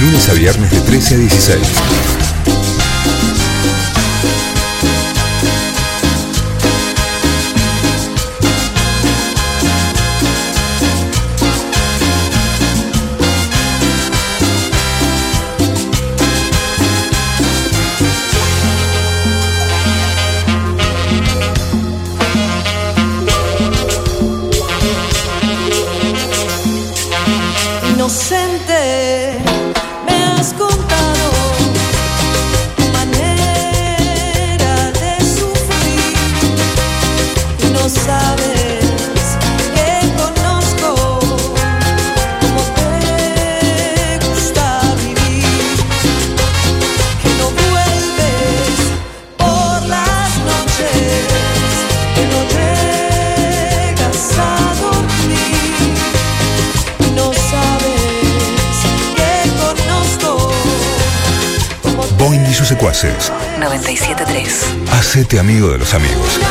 Lunes a viernes de 13 a 16. Secuaces. 97.3. Hacete amigo de los amigos. una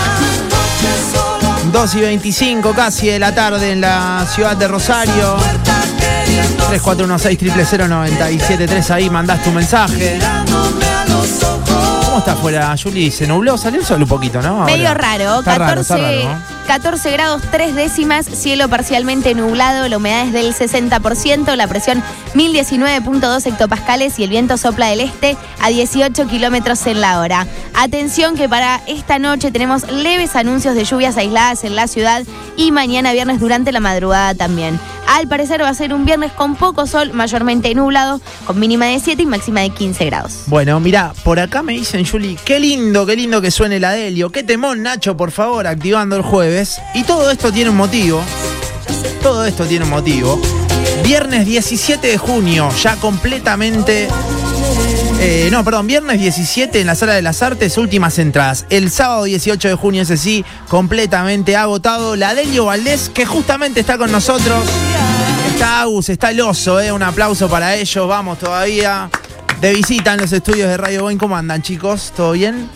noche sola 2 y 25 casi de la tarde en la ciudad de Rosario. puerta queriendo 3416300973 ahí mandás tu mensaje. ¿Cómo está afuera, Juli? ¿Se nubló? ¿Salió el sol un poquito, no? Ahora. Medio raro, Está 14, raro, está raro, ¿no? 14 grados 3 décimas, cielo parcialmente nublado, la humedad es del 60%, la presión 1019.2 hectopascales y el viento sopla del este a 18 kilómetros en la hora. Atención que para esta noche tenemos leves anuncios de lluvias aisladas en la ciudad y mañana viernes durante la madrugada también. Al parecer va a ser un viernes con poco sol, mayormente nublado, con mínima de 7 y máxima de 15 grados. Bueno, mira, por acá me dicen, Juli, qué lindo, qué lindo que suene la Delio. Qué temón, Nacho, por favor, activando el jueves. Y todo esto tiene un motivo. Todo esto tiene un motivo. Viernes 17 de junio, ya completamente. eh, no, perdón, viernes 17 en la Sala de las Artes, últimas entradas. El sábado 18 de junio, ese sí, completamente agotado. La Delio Valdés, que justamente está con nosotros. Está Agus, está el oso, eh. Un aplauso para ellos. Vamos todavía. De visita en los estudios de Radio Boeing. ¿Cómo andan, chicos? ¿Todo bien?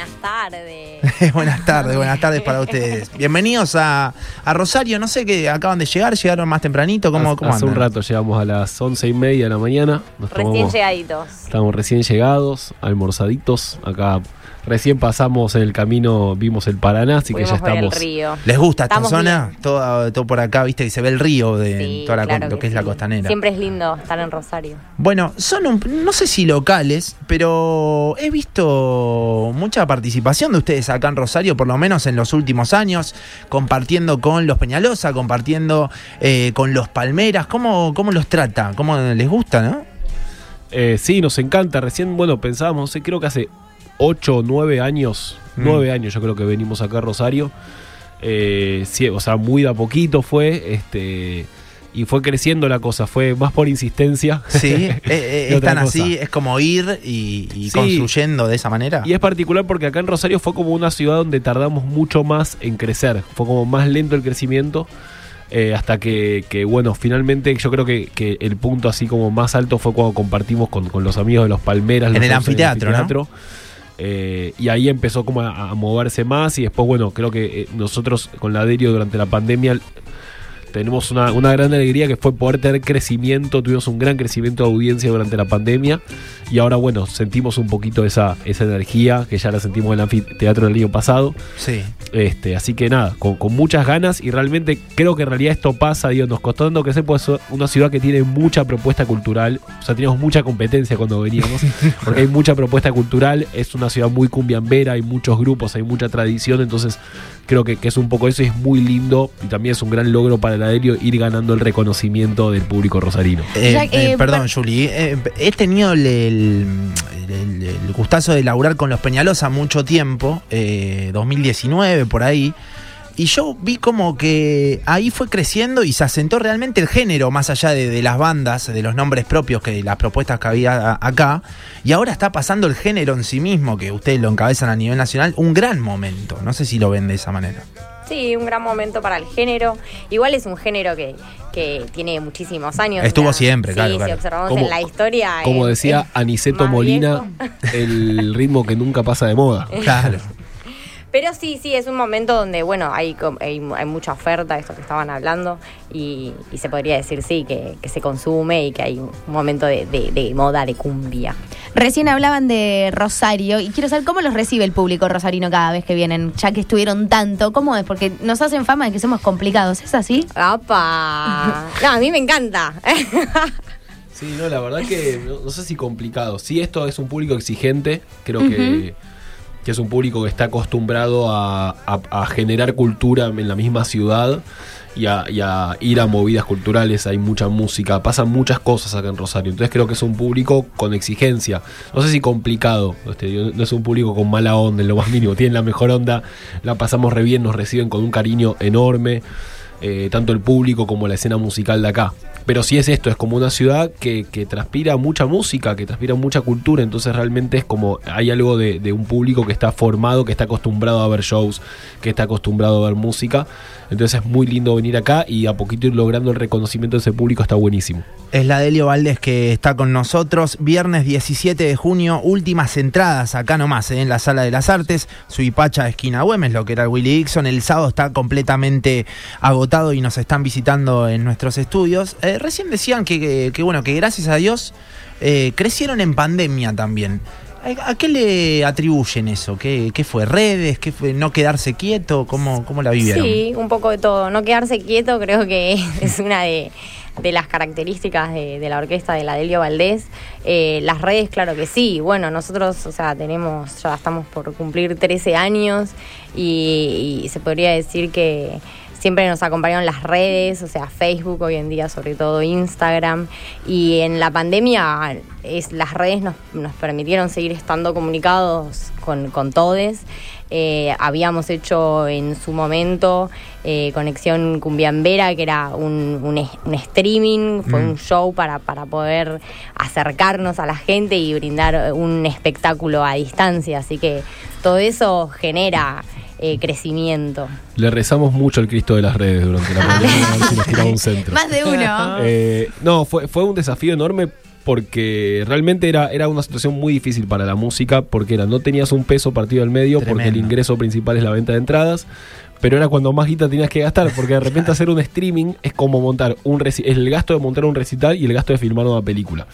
Buenas tardes. buenas tardes, buenas tardes para ustedes. Bienvenidos a, a Rosario. No sé qué acaban de llegar, llegaron más tempranito. ¿Cómo, hace, cómo hace un rato llegamos a las once y media de la mañana. Nos Recién tomamos- llegaditos. Estamos recién llegados, almorzaditos. Acá recién pasamos en el camino, vimos el Paraná, así que ya ver el estamos. río. ¿Les gusta esta Estamos zona? Todo, todo por acá, viste que se ve el río de Sí, toda la, claro lo que, es la costanera. Siempre es lindo estar en Rosario. Bueno, son un- no sé si locales, pero he visto mucha participación de ustedes acá en Rosario, por lo menos en los últimos años, compartiendo con los Peñalosa, compartiendo eh, con los Palmeras. ¿Cómo, ¿Cómo los trata? ¿Cómo les gusta, no? Eh, sí, nos encanta. Recién, bueno, pensábamos, no sé, creo que hace ocho o nueve años, Mm. nueve años yo creo que venimos acá a Rosario. Eh, sí, o sea, muy de a poquito fue, este, y fue creciendo la cosa, fue más por insistencia. Sí, eh, eh, es tan así, es como ir y, y Sí. construyendo de esa manera. Y es particular porque acá en Rosario fue como una ciudad donde tardamos mucho más en crecer. Fue como más lento el crecimiento. eh, hasta que, que, bueno, finalmente yo creo que, que el punto así como más alto fue cuando compartimos con, con los amigos de los Palmeras. En los el once anfiteatro, ¿no? Eh, y ahí empezó como a, a moverse más y después, bueno, creo que eh, nosotros con la Derio durante la pandemia tenemos una, una gran alegría que fue poder tener crecimiento, tuvimos un gran crecimiento de audiencia durante la pandemia. Y ahora bueno, sentimos un poquito esa, esa energía que ya la sentimos en el anfiteatro del año pasado. Sí. Este, así que nada, con, con muchas ganas. Y realmente creo que en realidad esto pasa, digo, nos costó tanto que pues una ciudad que tiene mucha propuesta cultural, o sea, teníamos mucha competencia cuando veníamos, porque hay mucha propuesta cultural, es una ciudad muy cumbiambera, hay muchos grupos, hay mucha tradición, entonces creo que, que es un poco eso y es muy lindo y también es un gran logro para el Adelio ir ganando el reconocimiento del público rosarino. Eh, eh, eh, perdón, per- Juli. eh, he tenido el, el- el- el gustazo de laburar con los Peñalosa mucho tiempo, eh, 2019 por ahí. Y yo vi como que ahí fue creciendo y se asentó realmente el género, más allá de, de las bandas, de los nombres propios, que las propuestas que había acá. Y ahora está pasando el género en sí mismo, que ustedes lo encabezan a nivel nacional, un gran momento. No sé si lo ven de esa manera. Sí, un gran momento para el género. Igual es un género que, que tiene muchísimos años. Estuvo o sea, siempre, sí, claro, claro. observamos Como- en la historia. Como es- decía Aniceto Molina, viejo. el ritmo que nunca pasa de moda. Claro. Pero sí, sí, es un momento donde, bueno, hay, hay, hay mucha oferta, esto que estaban hablando, y, y se podría decir, sí, que, que se consume y que hay un momento de, de- de moda, de cumbia. Recién hablaban de Rosario y quiero saber cómo los recibe el público rosarino cada vez que vienen, ya que estuvieron tanto. ¿Cómo es? Porque nos hacen fama de que somos complicados. ¿Es así? ¡Apa! No, a mí me encanta. Sí, no, la verdad que no, no sé si complicado. Sí, esto es un público exigente, creo que, que es un público que está acostumbrado a, generar cultura en la misma ciudad y a, y a ir a movidas culturales, hay mucha música, pasan muchas cosas acá en Rosario. Entonces creo que es un público con exigencia. No sé si complicado, este, no es un público con mala onda en lo más mínimo, tienen la mejor onda, la pasamos re bien, nos reciben con un cariño enorme eh, tanto el público como la escena musical de acá. Pero sí es esto, es como una ciudad que, que transpira mucha música, que transpira mucha cultura, entonces realmente es como hay algo de, un público que está formado, que está acostumbrado a ver shows, que está acostumbrado a ver música. Entonces es muy lindo venir acá y a poquito ir logrando el reconocimiento de ese público está buenísimo. Es la Delio Valdés que está con nosotros. Viernes 17 de junio, últimas entradas acá nomás, eh, en la Sala de las Artes. Suipacha, esquina Güemes, lo que era el Willy Dixon. El sábado está completamente agotado y nos están visitando en nuestros estudios. Eh, recién decían que, que- bueno, que gracias a Dios eh, crecieron en pandemia también. ¿A qué le atribuyen eso? ¿Qué, qué fue? ¿Redes? ¿Qué fue? ¿No quedarse quieto? ¿Cómo, cómo la vivieron? Sí, un poco de todo. No quedarse quieto creo que es una de, de las características de, la orquesta de la Delio Valdés. Eh, las redes, claro que sí. Bueno, nosotros, o sea, tenemos, ya estamos por cumplir 13 años y se podría decir que siempre nos acompañaron las redes, o sea, Facebook hoy en día, sobre todo Instagram. Y en la pandemia es, las redes nos, nos permitieron seguir estando comunicados con, con todos. Eh, habíamos hecho en su momento eh, Conexión Cumbiambera, que era un, un streaming, fue un show para, para poder acercarnos a la gente y brindar un espectáculo a distancia. Así que todo eso genera eh, crecimiento. Le rezamos mucho al Cristo de las redes durante la pandemia, a ver si nos tiraba un centro. Más de uno. Eh, no, fue, fue un desafío enorme porque realmente era, era una situación muy difícil para la música porque era no tenías un peso partido al medio porque el ingreso principal es la venta de entradas. Pero era cuando más guita tenías que gastar, porque de repente hacer un streaming es como montar un es el gasto de montar un recital y el gasto de filmar una película.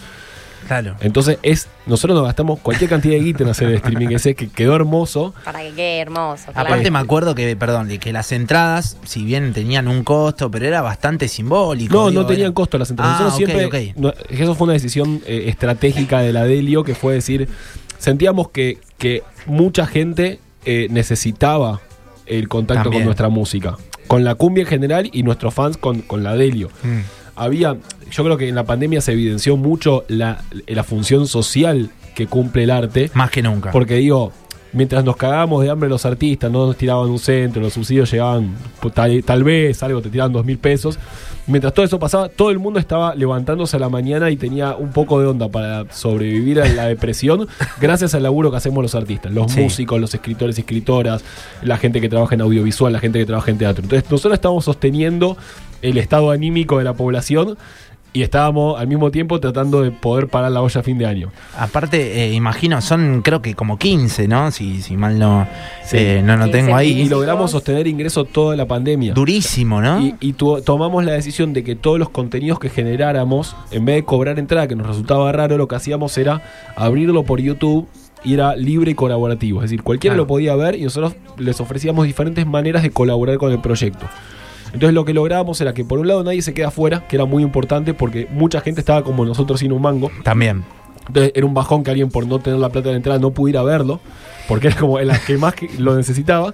Claro. Entonces es, nosotros nos gastamos cualquier cantidad de guita en hacer el streaming ese que quedó hermoso. Para que quede hermoso. claro. Aparte me acuerdo que, perdón, de que las entradas, si bien tenían un costo, pero era bastante simbólico. No, digo, no tenían era- costo las entradas. Ah, Nosotros ok, siempre. ok. no, eso fue una decisión eh, estratégica de la Delio, que fue decir. Sentíamos que, que mucha gente eh, necesitaba el contacto También. con nuestra música. Con la cumbia en general y nuestros fans con, con la Delio. Mm. Había. Yo creo que en la pandemia se evidenció mucho la, la función social que cumple el arte. Más que nunca. Porque digo, mientras nos cagábamos de hambre los artistas, no nos tiraban un centro, los subsidios llegaban pues, tal, tal vez, algo, te tiraban dos mil pesos. Mientras todo eso pasaba, todo el mundo estaba levantándose a la mañana y tenía un poco de onda para sobrevivir a la depresión, gracias al laburo que hacemos los artistas, los Sí. músicos, los escritores y escritoras, la gente que trabaja en audiovisual, la gente que trabaja en teatro. Entonces, nosotros estamos sosteniendo el estado anímico de la población y estábamos al mismo tiempo tratando de poder parar la olla a fin de año. Aparte, eh, imagino, son creo que como 15, ¿no? Si, si mal no, Sí. eh, no, no 15 tengo Y ahí. mil. logramos sostener ingresos toda la pandemia. Durísimo, ¿no? Y, y tu- tomamos la decisión de que todos los contenidos que generáramos, en vez de cobrar entrada, que nos resultaba raro, lo que hacíamos era abrirlo por YouTube y era libre y colaborativo. Es decir, cualquiera Claro. lo podía ver y nosotros les ofrecíamos diferentes maneras de colaborar con el proyecto. Entonces lo que lográbamos era que por un lado nadie se queda afuera, que era muy importante porque mucha gente estaba como nosotros sin un mango. También. Entonces era un bajón que alguien por no tener la plata de la entrada no pudiera verlo, porque era como la que más que lo necesitaba.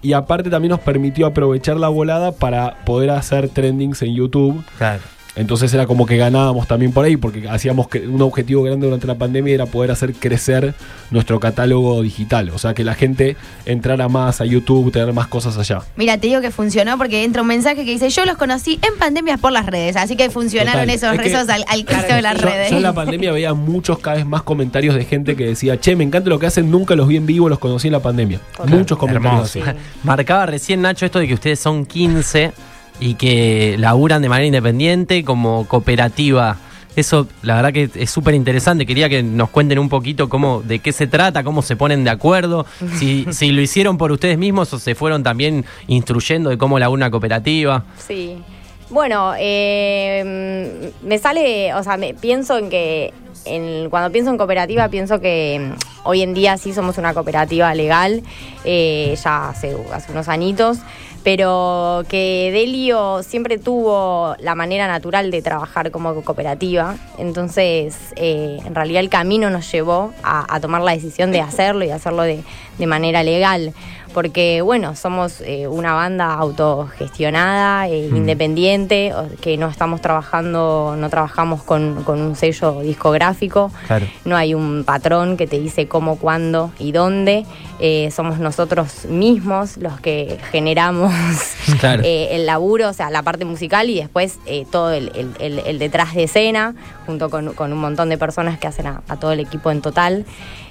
Y aparte también nos permitió aprovechar la volada para poder hacer trendings en YouTube. Claro. Entonces era como que ganábamos también por ahí, porque hacíamos que un objetivo grande durante la pandemia era poder hacer crecer nuestro catálogo digital. O sea, que la gente entrara más a YouTube, tener más cosas allá. Mira, te digo que funcionó porque entra un mensaje que dice, yo los conocí en pandemias por las redes, así que funcionaron Total. esos Es que- rezos al, al Cristo Claro de las Yo, redes. yo en la pandemia veía muchos, cada vez más comentarios de gente que decía, che, me encanta lo que hacen, nunca los vi en vivo, los conocí en la pandemia. Total. Muchos comentarios Hermoso. así. Marcaba recién Nacho esto de que ustedes son 15 y que laburan de manera independiente como cooperativa. Eso, la verdad que es súper interesante. Quería que nos cuenten un poquito cómo, de qué se trata, cómo se ponen de acuerdo, si, si lo hicieron por ustedes mismos o se fueron también instruyendo de cómo la una cooperativa. Sí. Bueno, eh, me sale, o sea, me, pienso en que en- cuando pienso en cooperativa pienso que mm, hoy en día sí somos una cooperativa legal, eh, ya hace, hace unos añitos, pero que Delio siempre tuvo la manera natural de trabajar como cooperativa, entonces eh, en realidad el camino nos llevó a, tomar la decisión de hacerlo y hacerlo de manera legal porque bueno, somos eh, una banda autogestionada, eh, independiente, o- que no estamos trabajando, no trabajamos con, con un sello discográfico, Claro. no hay un patrón que te dice cómo, cuándo y dónde, Eh, somos nosotros mismos los que generamos Claro. el laburo, o sea, la parte musical y después todo el, el- el- el detrás de escena, junto con, con un montón de personas que hacen a, a todo el equipo en total.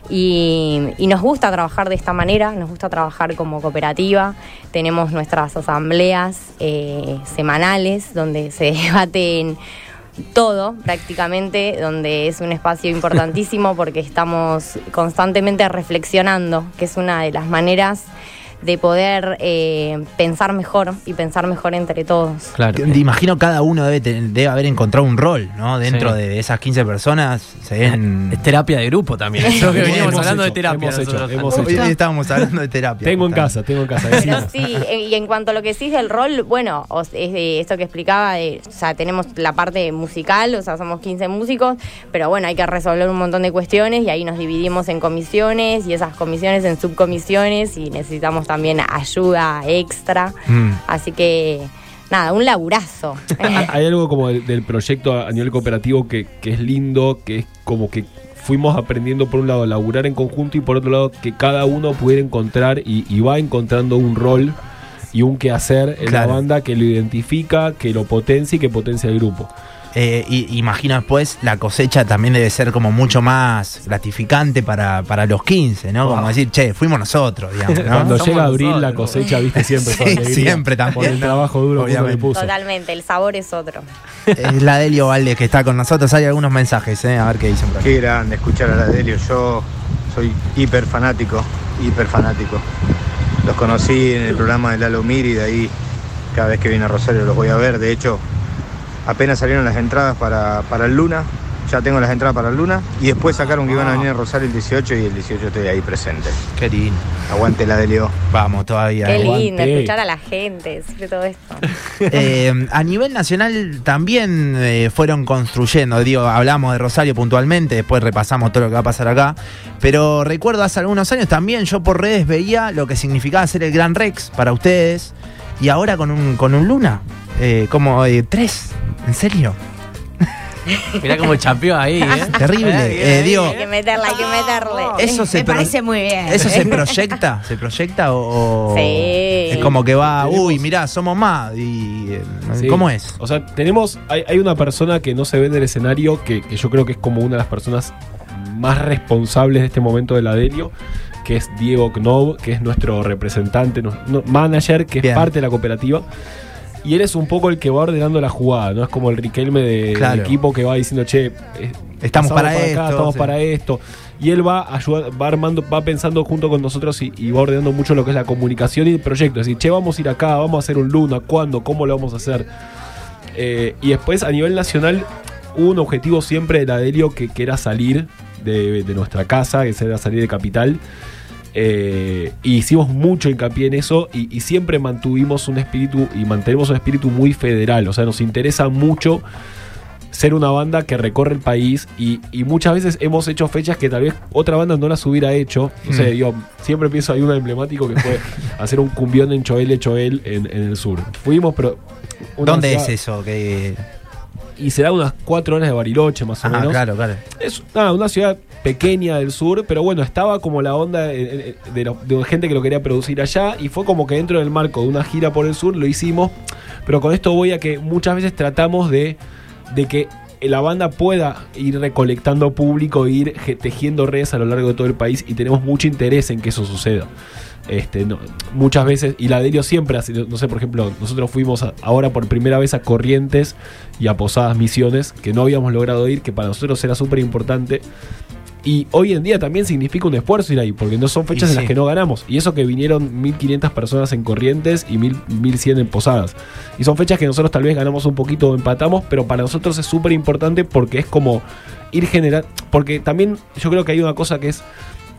Y, y nos gusta trabajar de esta manera, nos gusta trabajar como cooperativa. Tenemos nuestras asambleas eh, semanales donde se debaten todo prácticamente, donde es un espacio importantísimo porque estamos constantemente reflexionando, que es una de las maneras de poder eh, pensar mejor y pensar mejor entre todos. Claro. Te imagino cada uno debe, tener- debe haber encontrado un rol, ¿no? Dentro Sí. de esas 15 personas se ven... Es terapia de grupo también. Que Hemos veníamos hecho, hablando de hemos terapia. hecho, hemos hecho. estábamos hablando de terapia. Tengo en casa, tengo en casa. Pero decimos. sí, eh, y en cuanto a lo que sí del rol, bueno, es de esto que explicaba, de, o sea, tenemos la parte musical, o sea, somos 15 músicos, pero bueno, hay que resolver un montón de cuestiones y ahí nos dividimos en comisiones y esas comisiones en subcomisiones y necesitamos también ayuda extra. Mm. Así que, nada, un laburazo. Hay algo como del, del proyecto a nivel cooperativo que, que es lindo, que es como que fuimos aprendiendo por un lado a laburar en conjunto y por otro lado que cada uno pudiera encontrar y, y va encontrando un rol y un quehacer en Claro. la banda que lo identifica, que lo potencia y que potencia el grupo. Eh, y imagino después la cosecha también debe ser como mucho más gratificante para, para los 15, ¿no? Como decir, che, fuimos nosotros, digamos, ¿no? Cuando Somos llega abril la cosecha, viste, siempre Sí, con alegría, siempre también, Por el trabajo duro que uno le Obviamente. puso. Totalmente, el sabor es otro. Es la Delio Valdés que está con nosotros. Hay algunos mensajes, ¿eh? A ver qué dicen por aquí. Qué grande escuchar a la Delio. Yo soy hiper fanático, hiper fanático. Los conocí en el programa de Lalo Miri, de ahí cada vez que viene a Rosario los voy a ver. De hecho, apenas salieron las entradas para, para el Luna, ya tengo las entradas para el Luna. Y después sacaron que iban a venir a Rosario el 18 y el 18 estoy ahí presente. Qué lindo. Aguante la Delio. Vamos, todavía. Qué ¿eh? lindo aguante. escuchar a la gente, decir todo esto. Eh, a nivel nacional también eh, fueron construyendo, digo, hablamos de Rosario puntualmente, después repasamos todo lo que va a pasar acá, pero recuerdo hace algunos años también yo por redes veía lo que significaba ser el Gran Rex para ustedes y ahora con un, con un Luna, eh, como eh, tres, ¿en serio? Mirá como chapeó ahí, ¿eh? Terrible, eh, digo, Hay que meterla, hay que meterle. eso se Me pro- parece muy bien. ¿Eso se proyecta? ¿Se proyecta o, o Sí. es como que va, uy, mirá, somos más? Y, eh, Sí. ¿Cómo es? O sea, tenemos. Hay, hay una persona que no se ve en el escenario que, que yo creo que es como una de las personas más responsables de este momento de la Delio, que es Diego Knob, que es nuestro representante, no- manager, que Bien. es parte de la cooperativa. Y él es un poco el que va ordenando la jugada, ¿no? Es como el Riquelme de- Claro. del equipo que va diciendo, che, eh, Estamos para acá, esto, estamos sí. para esto. Y él va ayudando, va armando, va pensando junto con nosotros y, y va ordenando mucho lo que es la comunicación y el proyecto. Es decir, che, vamos a ir acá, vamos a hacer un Luna, ¿cuándo? ¿Cómo lo vamos a hacer? Eh, y después a nivel nacional hubo un objetivo siempre de la Delio que, que era salir de, de nuestra casa, que era salir de capital. Eh, y hicimos mucho hincapié en eso y, y siempre mantuvimos un espíritu y mantenemos un espíritu muy federal. O sea, nos interesa mucho ser una banda que recorre el país y, y muchas veces hemos hecho fechas que tal vez otra banda no las hubiera hecho. No sé, Mm. digo, siempre pienso hay uno emblemático que fue hacer un cumbión en Choel de Choel en, en el sur. Fuimos, pero. ¿Dónde ciudad- es eso? Que... Y se da unas cuatro horas de Bariloche más o Ah, menos. claro, claro. Es una ciudad pequeña del sur, pero bueno, estaba como la onda de, gente que lo quería producir allá y fue como que dentro del marco de una gira por el sur lo hicimos, pero con esto voy a que muchas veces tratamos de, de que la banda pueda ir recolectando público, ir tejiendo redes a lo largo de todo el país y tenemos mucho interés en que eso suceda. Este, muchas veces, y la Delio siempre hace, no sé, por ejemplo, nosotros fuimos ahora por primera vez a Corrientes y a Posadas Misiones, que no habíamos logrado ir, que para nosotros era súper importante. Y hoy en día también significa un esfuerzo ir ahí, porque no son fechas Y en las que no ganamos. Y eso que vinieron 1.500 personas en Corrientes y 1.000, 1.100 en Posadas. Y son fechas que nosotros tal vez ganamos un poquito o empatamos, pero para nosotros es súper importante porque es como ir generando... Porque también yo creo que hay una cosa que es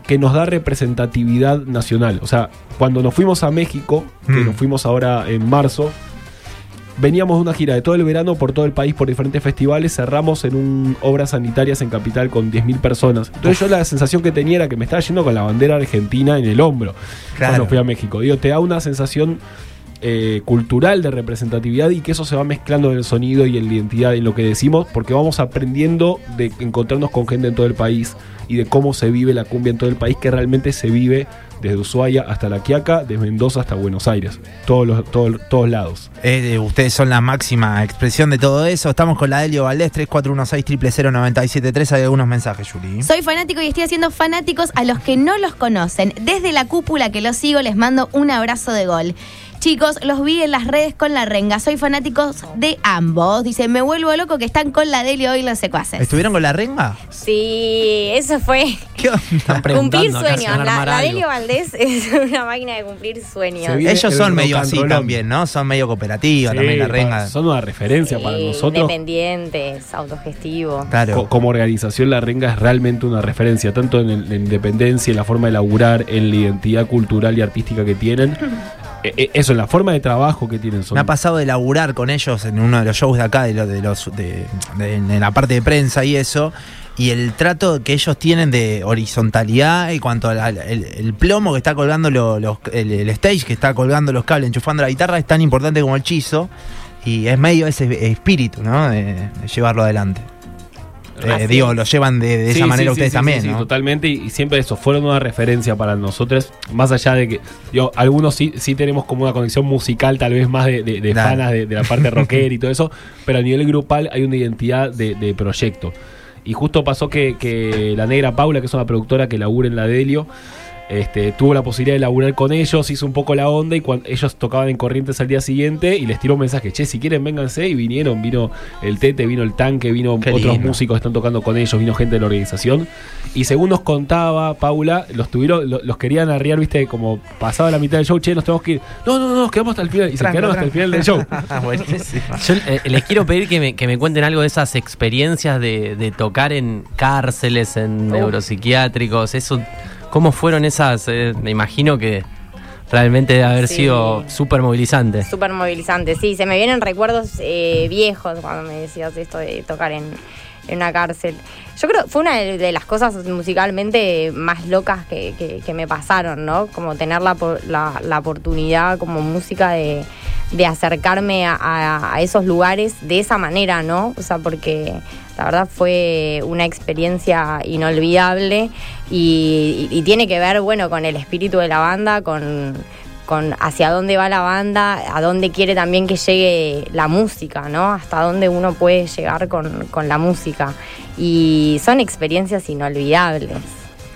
que nos da representatividad nacional. O sea, cuando nos fuimos a México, que Mm. nos fuimos ahora en marzo, veníamos de una gira de todo el verano por todo el país, por diferentes festivales, cerramos en un obras sanitarias en Capital con 10.000 personas. Entonces yo la sensación que tenía era que me estaba yendo con la bandera argentina en el hombro Claro. cuando fui a México. Digo, te da una sensación eh, cultural de representatividad y que eso se va mezclando en el sonido y en la identidad en lo que decimos, porque vamos aprendiendo de encontrarnos con gente en todo el país y de cómo se vive la cumbia en todo el país, que realmente se vive desde Ushuaia hasta La Quiaca, desde Mendoza hasta Buenos Aires, todos, los, todos, todos lados. Eh, ustedes son la máxima expresión de todo eso. Estamos con la Delio Valdés, 3416 973 Hay algunos mensajes, Juli. Soy fanático y estoy haciendo fanáticos a los que no los conocen. Desde la cúpula que los sigo les mando un abrazo de gol. Chicos, los vi en las redes con la renga. Soy fanáticos de ambos. Dice, me vuelvo loco que están con la Delio hoy los secuaces. ¿Estuvieron con la renga? Sí, eso fue ¿Qué onda? Están cumplir sueños. La. Delio Valdés es una máquina de cumplir sueños. Ellos el son medio así también, ¿no? Son medio cooperativas también la renga. Son una referencia para nosotros. Independientes, autogestivos. Claro. Co- como organización la renga es realmente una referencia, tanto en el- la independencia, en la forma de laburar, en la identidad cultural y artística que tienen. Eh, eh, eso, la forma de trabajo que tienen. Son, Me ha pasado de laburar con ellos en uno de los shows de acá, de, lo- de los, de, la parte de prensa y eso, y el trato que ellos tienen de horizontalidad en cuanto al el, plomo que está colgando lo- los, el, stage que está colgando los cables, enchufando la guitarra, es tan importante como el chizo, y es medio ese espíritu, ¿no? De llevarlo adelante. Eh, digo, lo llevan de, de Sí, esa manera sí, ustedes sí, también, sí, ¿no? totalmente, y, y siempre eso, fueron una referencia para nosotros, más allá de que, digo, algunos sí, sí tenemos como una conexión musical, tal vez más de, de, fanas de, de la parte rockera y todo eso, pero a nivel grupal hay una identidad de, de proyecto. Y justo pasó que, que la negra Paula, que es una productora que labura en la Delio, este, tuvo la posibilidad de laburar con ellos, hizo un poco la onda y cuando ellos tocaban en Corrientes al día siguiente y les tiró un mensaje, che, si quieren vénganse y vinieron, vino el Tete, vino el Tanque, vino Qué otros lindo. músicos que están tocando con ellos, vino gente de la organización y según nos contaba Paula, los tuvieron, lo- los querían arriar, viste, como pasaba la mitad del show, che, nos tenemos que ir, no, no, no, nos quedamos hasta el final y se Tranca, quedaron hasta el final del show. Buenísimo. Yo eh, les quiero pedir que me, que me cuenten algo de esas experiencias de, de tocar en cárceles, en Oh. neuropsiquiátricos. Eso, ¿Cómo fueron esas? eh, me imagino que realmente debe haber Sí. sido súper movilizante. Súper movilizante, sí, se me vienen recuerdos eh, viejos cuando me decías esto de tocar en, en una cárcel. Yo creo que fue una de, las cosas musicalmente más locas que, que- que me pasaron, ¿no? Como tener la, la, la oportunidad como música de, de acercarme a, esos lugares de esa manera, ¿no? O sea, porque la verdad fue una experiencia inolvidable y tiene que ver, bueno, con el espíritu de la banda, con, con hacia dónde va la banda, a dónde quiere también que llegue la música, ¿no? Hasta dónde uno puede llegar con, con la música. Y son experiencias inolvidables.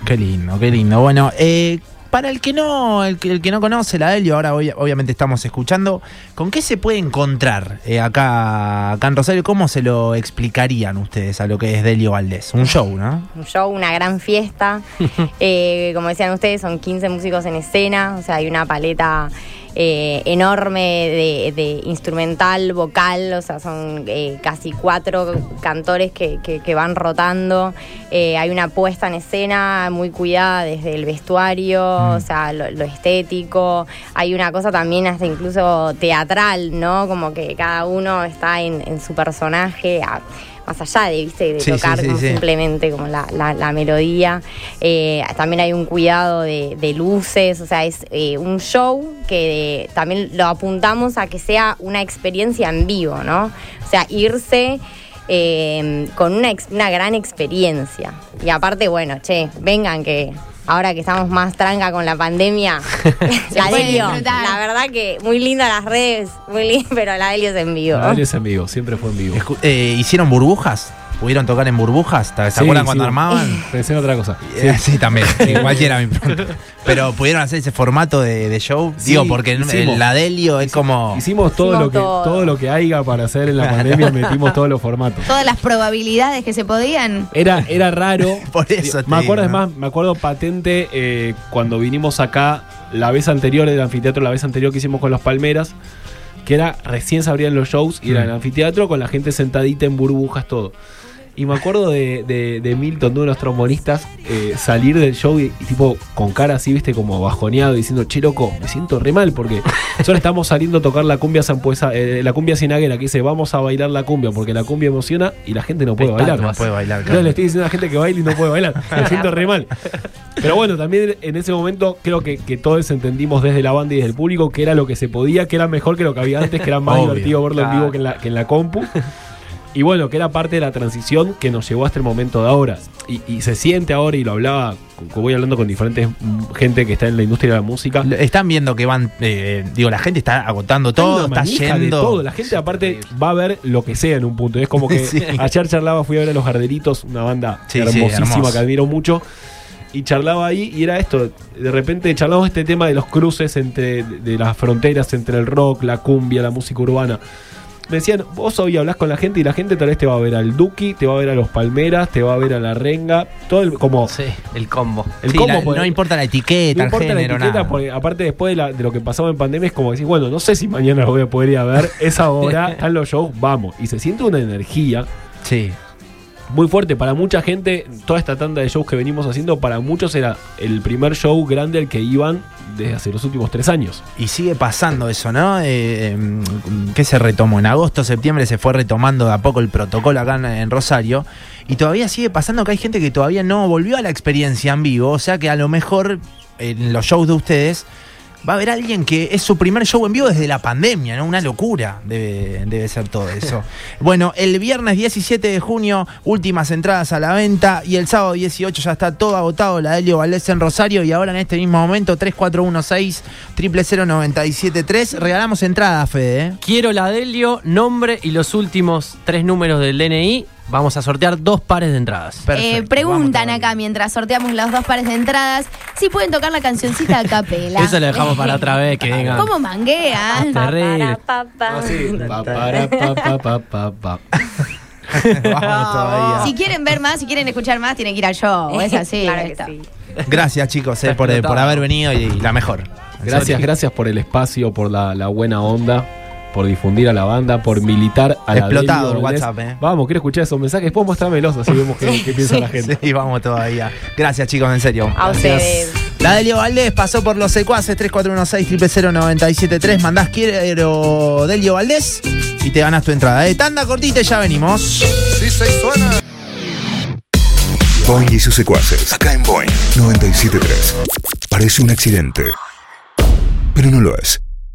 Qué lindo, qué lindo. Bueno, eh, para el que no, el que, el que no conoce la Delio, ahora obvia- obviamente estamos escuchando, ¿con qué se puede encontrar eh, acá, acá en Rosario? ¿Cómo se lo explicarían ustedes a lo que es Delio Valdés? Un show, ¿no? un show, una gran fiesta. Eh, como decían ustedes, son 15 músicos en escena, o sea, hay una paleta eh, enorme de, de instrumental, vocal, o sea, son eh, casi cuatro cantores que, que- que van rotando. Eh, hay una puesta en escena muy cuidada desde el vestuario, o sea, lo, lo estético. Hay una cosa también hasta incluso teatral, ¿no? Como que cada uno está en, en su personaje. a- más allá de, ¿viste? de Sí, tocar sí, como sí. simplemente como la, la- la melodía. Eh, también hay un cuidado de, de luces, o sea, es eh, un show que también lo apuntamos a que sea una experiencia en vivo, ¿no? O sea, irse eh, con una, ex- una gran experiencia. Y aparte, bueno, che, vengan que ahora que estamos más tranca con la pandemia, la Delio, la verdad que muy linda las redes, muy linda, pero la Delio es en vivo. La Delio es en vivo, siempre fue en vivo. Escu- eh, ¿Hicieron burbujas? ¿Pudieron tocar en burbujas? ¿Se Sí, acuerdan cuando sí. armaban? Pensé en otra cosa. Eh, Sí, también. Sí, cualquiera me pregunta. Pero pudieron hacer ese formato de, de show. Sí, Digo, porque el- hicimos. la Delio es como. Hicimos todo Hicimos lo que todo. todo lo que haya para hacer en la Claro. pandemia, metimos todos los formatos. Todas las probabilidades que se podían. Era, era raro. Por eso te me acuerdo, digo, es más, me acuerdo patente eh, cuando vinimos acá la vez anterior del anfiteatro, la vez anterior que hicimos con los Palmeras, que era recién se abrían los shows y era Mm. el anfiteatro con la gente sentadita en burbujas, todo. Y me acuerdo de, de- de Milton, de uno de los trombonistas, eh, salir del show y, y tipo con cara así, viste, como bajoneado, diciendo, che loco, me siento re mal porque solo estamos saliendo a tocar la cumbia zampuesa, eh, la cumbia sinaguera, que dice, vamos a bailar la cumbia porque la cumbia emociona y la gente no puede bailar. No puede bailar. Claro, le estoy diciendo a la gente que baila y no puede bailar. Me siento re mal. Pero bueno, también en ese momento creo que, que todos entendimos desde la banda y desde el público que era lo que se podía, que era mejor que lo que había antes, que era más Obvio, divertido verlo en vivo que en, la, que en la compu. Y bueno, que era parte de la transición que nos llevó hasta el momento de ahora. Y, y se siente ahora, y lo hablaba, voy hablando con diferentes gente que está en la industria de la música. Están viendo que van. eh, digo, la gente está agotando todo, está de yendo. todo. La gente aparte va a ver lo que sea en un punto. Es como que Sí. ayer charlaba, fui a ver a Los Jarderitos, una banda Sí, sí, hermosísima que admiro mucho. Y charlaba ahí y era esto. De repente charlamos este tema de los cruces entre de las fronteras entre el rock, la cumbia, la música urbana. Me decían, vos hoy hablas con la gente y la gente tal vez te va a ver al Duki, te va a ver a los Palmeras, te va a ver a la Renga, todo el, como Sí, el combo. el Sí, combo, la- pues, no importa la etiqueta, no el importa género, la etiqueta, nada. porque aparte después de, la- de lo que pasaba en pandemia es como decir, bueno, no sé si mañana lo voy a poder ir a ver, esa hora, están los shows, vamos. Y se siente una energía Sí. Muy fuerte para mucha gente. Toda esta tanda de shows que venimos haciendo, para muchos era el primer show grande al que iban desde hace los últimos tres años. Y sigue pasando eso, ¿no? Eh, em, ¿Qué se retomó? En agosto, septiembre se fue retomando de a poco el protocolo acá en Rosario. Y todavía sigue pasando que hay gente que todavía no volvió a la experiencia en vivo. O sea que a lo mejor en los shows de ustedes va a haber alguien que es su primer show en vivo desde la pandemia, ¿no? Una locura debe, debe ser todo eso. bueno, el viernes 17 de junio, últimas entradas a la venta. Y el sábado 18 ya está todo agotado, la Delio Valdés en Rosario. Y ahora en este mismo momento, 3416 000973 Regalamos entradas, Fede, ¿eh? Quiero la Delio, nombre y los últimos tres números del DNI. Vamos a sortear dos pares de entradas. Eh, preguntan acá mientras sorteamos los dos pares de entradas si pueden tocar la cancioncita a capela. Eso lo dejamos para otra vez, que vengan. ¿Cómo manguean? Terrible. Todavía. Si quieren ver más, si quieren escuchar más, tienen que ir al show. Es así. Claro que sí. Gracias, chicos, eh, por, por haber venido y, y la mejor. Gracias, gracias por el espacio, por la, la buena onda, por difundir a la banda, por militar a la Explotado el Valdés. WhatsApp, eh. Vamos, quiero escuchar esos mensajes. Después mostrámelos, así vemos qué, qué piensa la gente. Sí, vamos todavía. Gracias, chicos, en serio. A ustedes. La Delio Valdés pasó por los secuaces 3416 000973 Mandás quiero Delio Valdés y te ganas tu entrada. Eh, tanda cortita y ya venimos. Boing y sus secuaces. Acá en Boing 973. Parece un accidente, pero no lo es.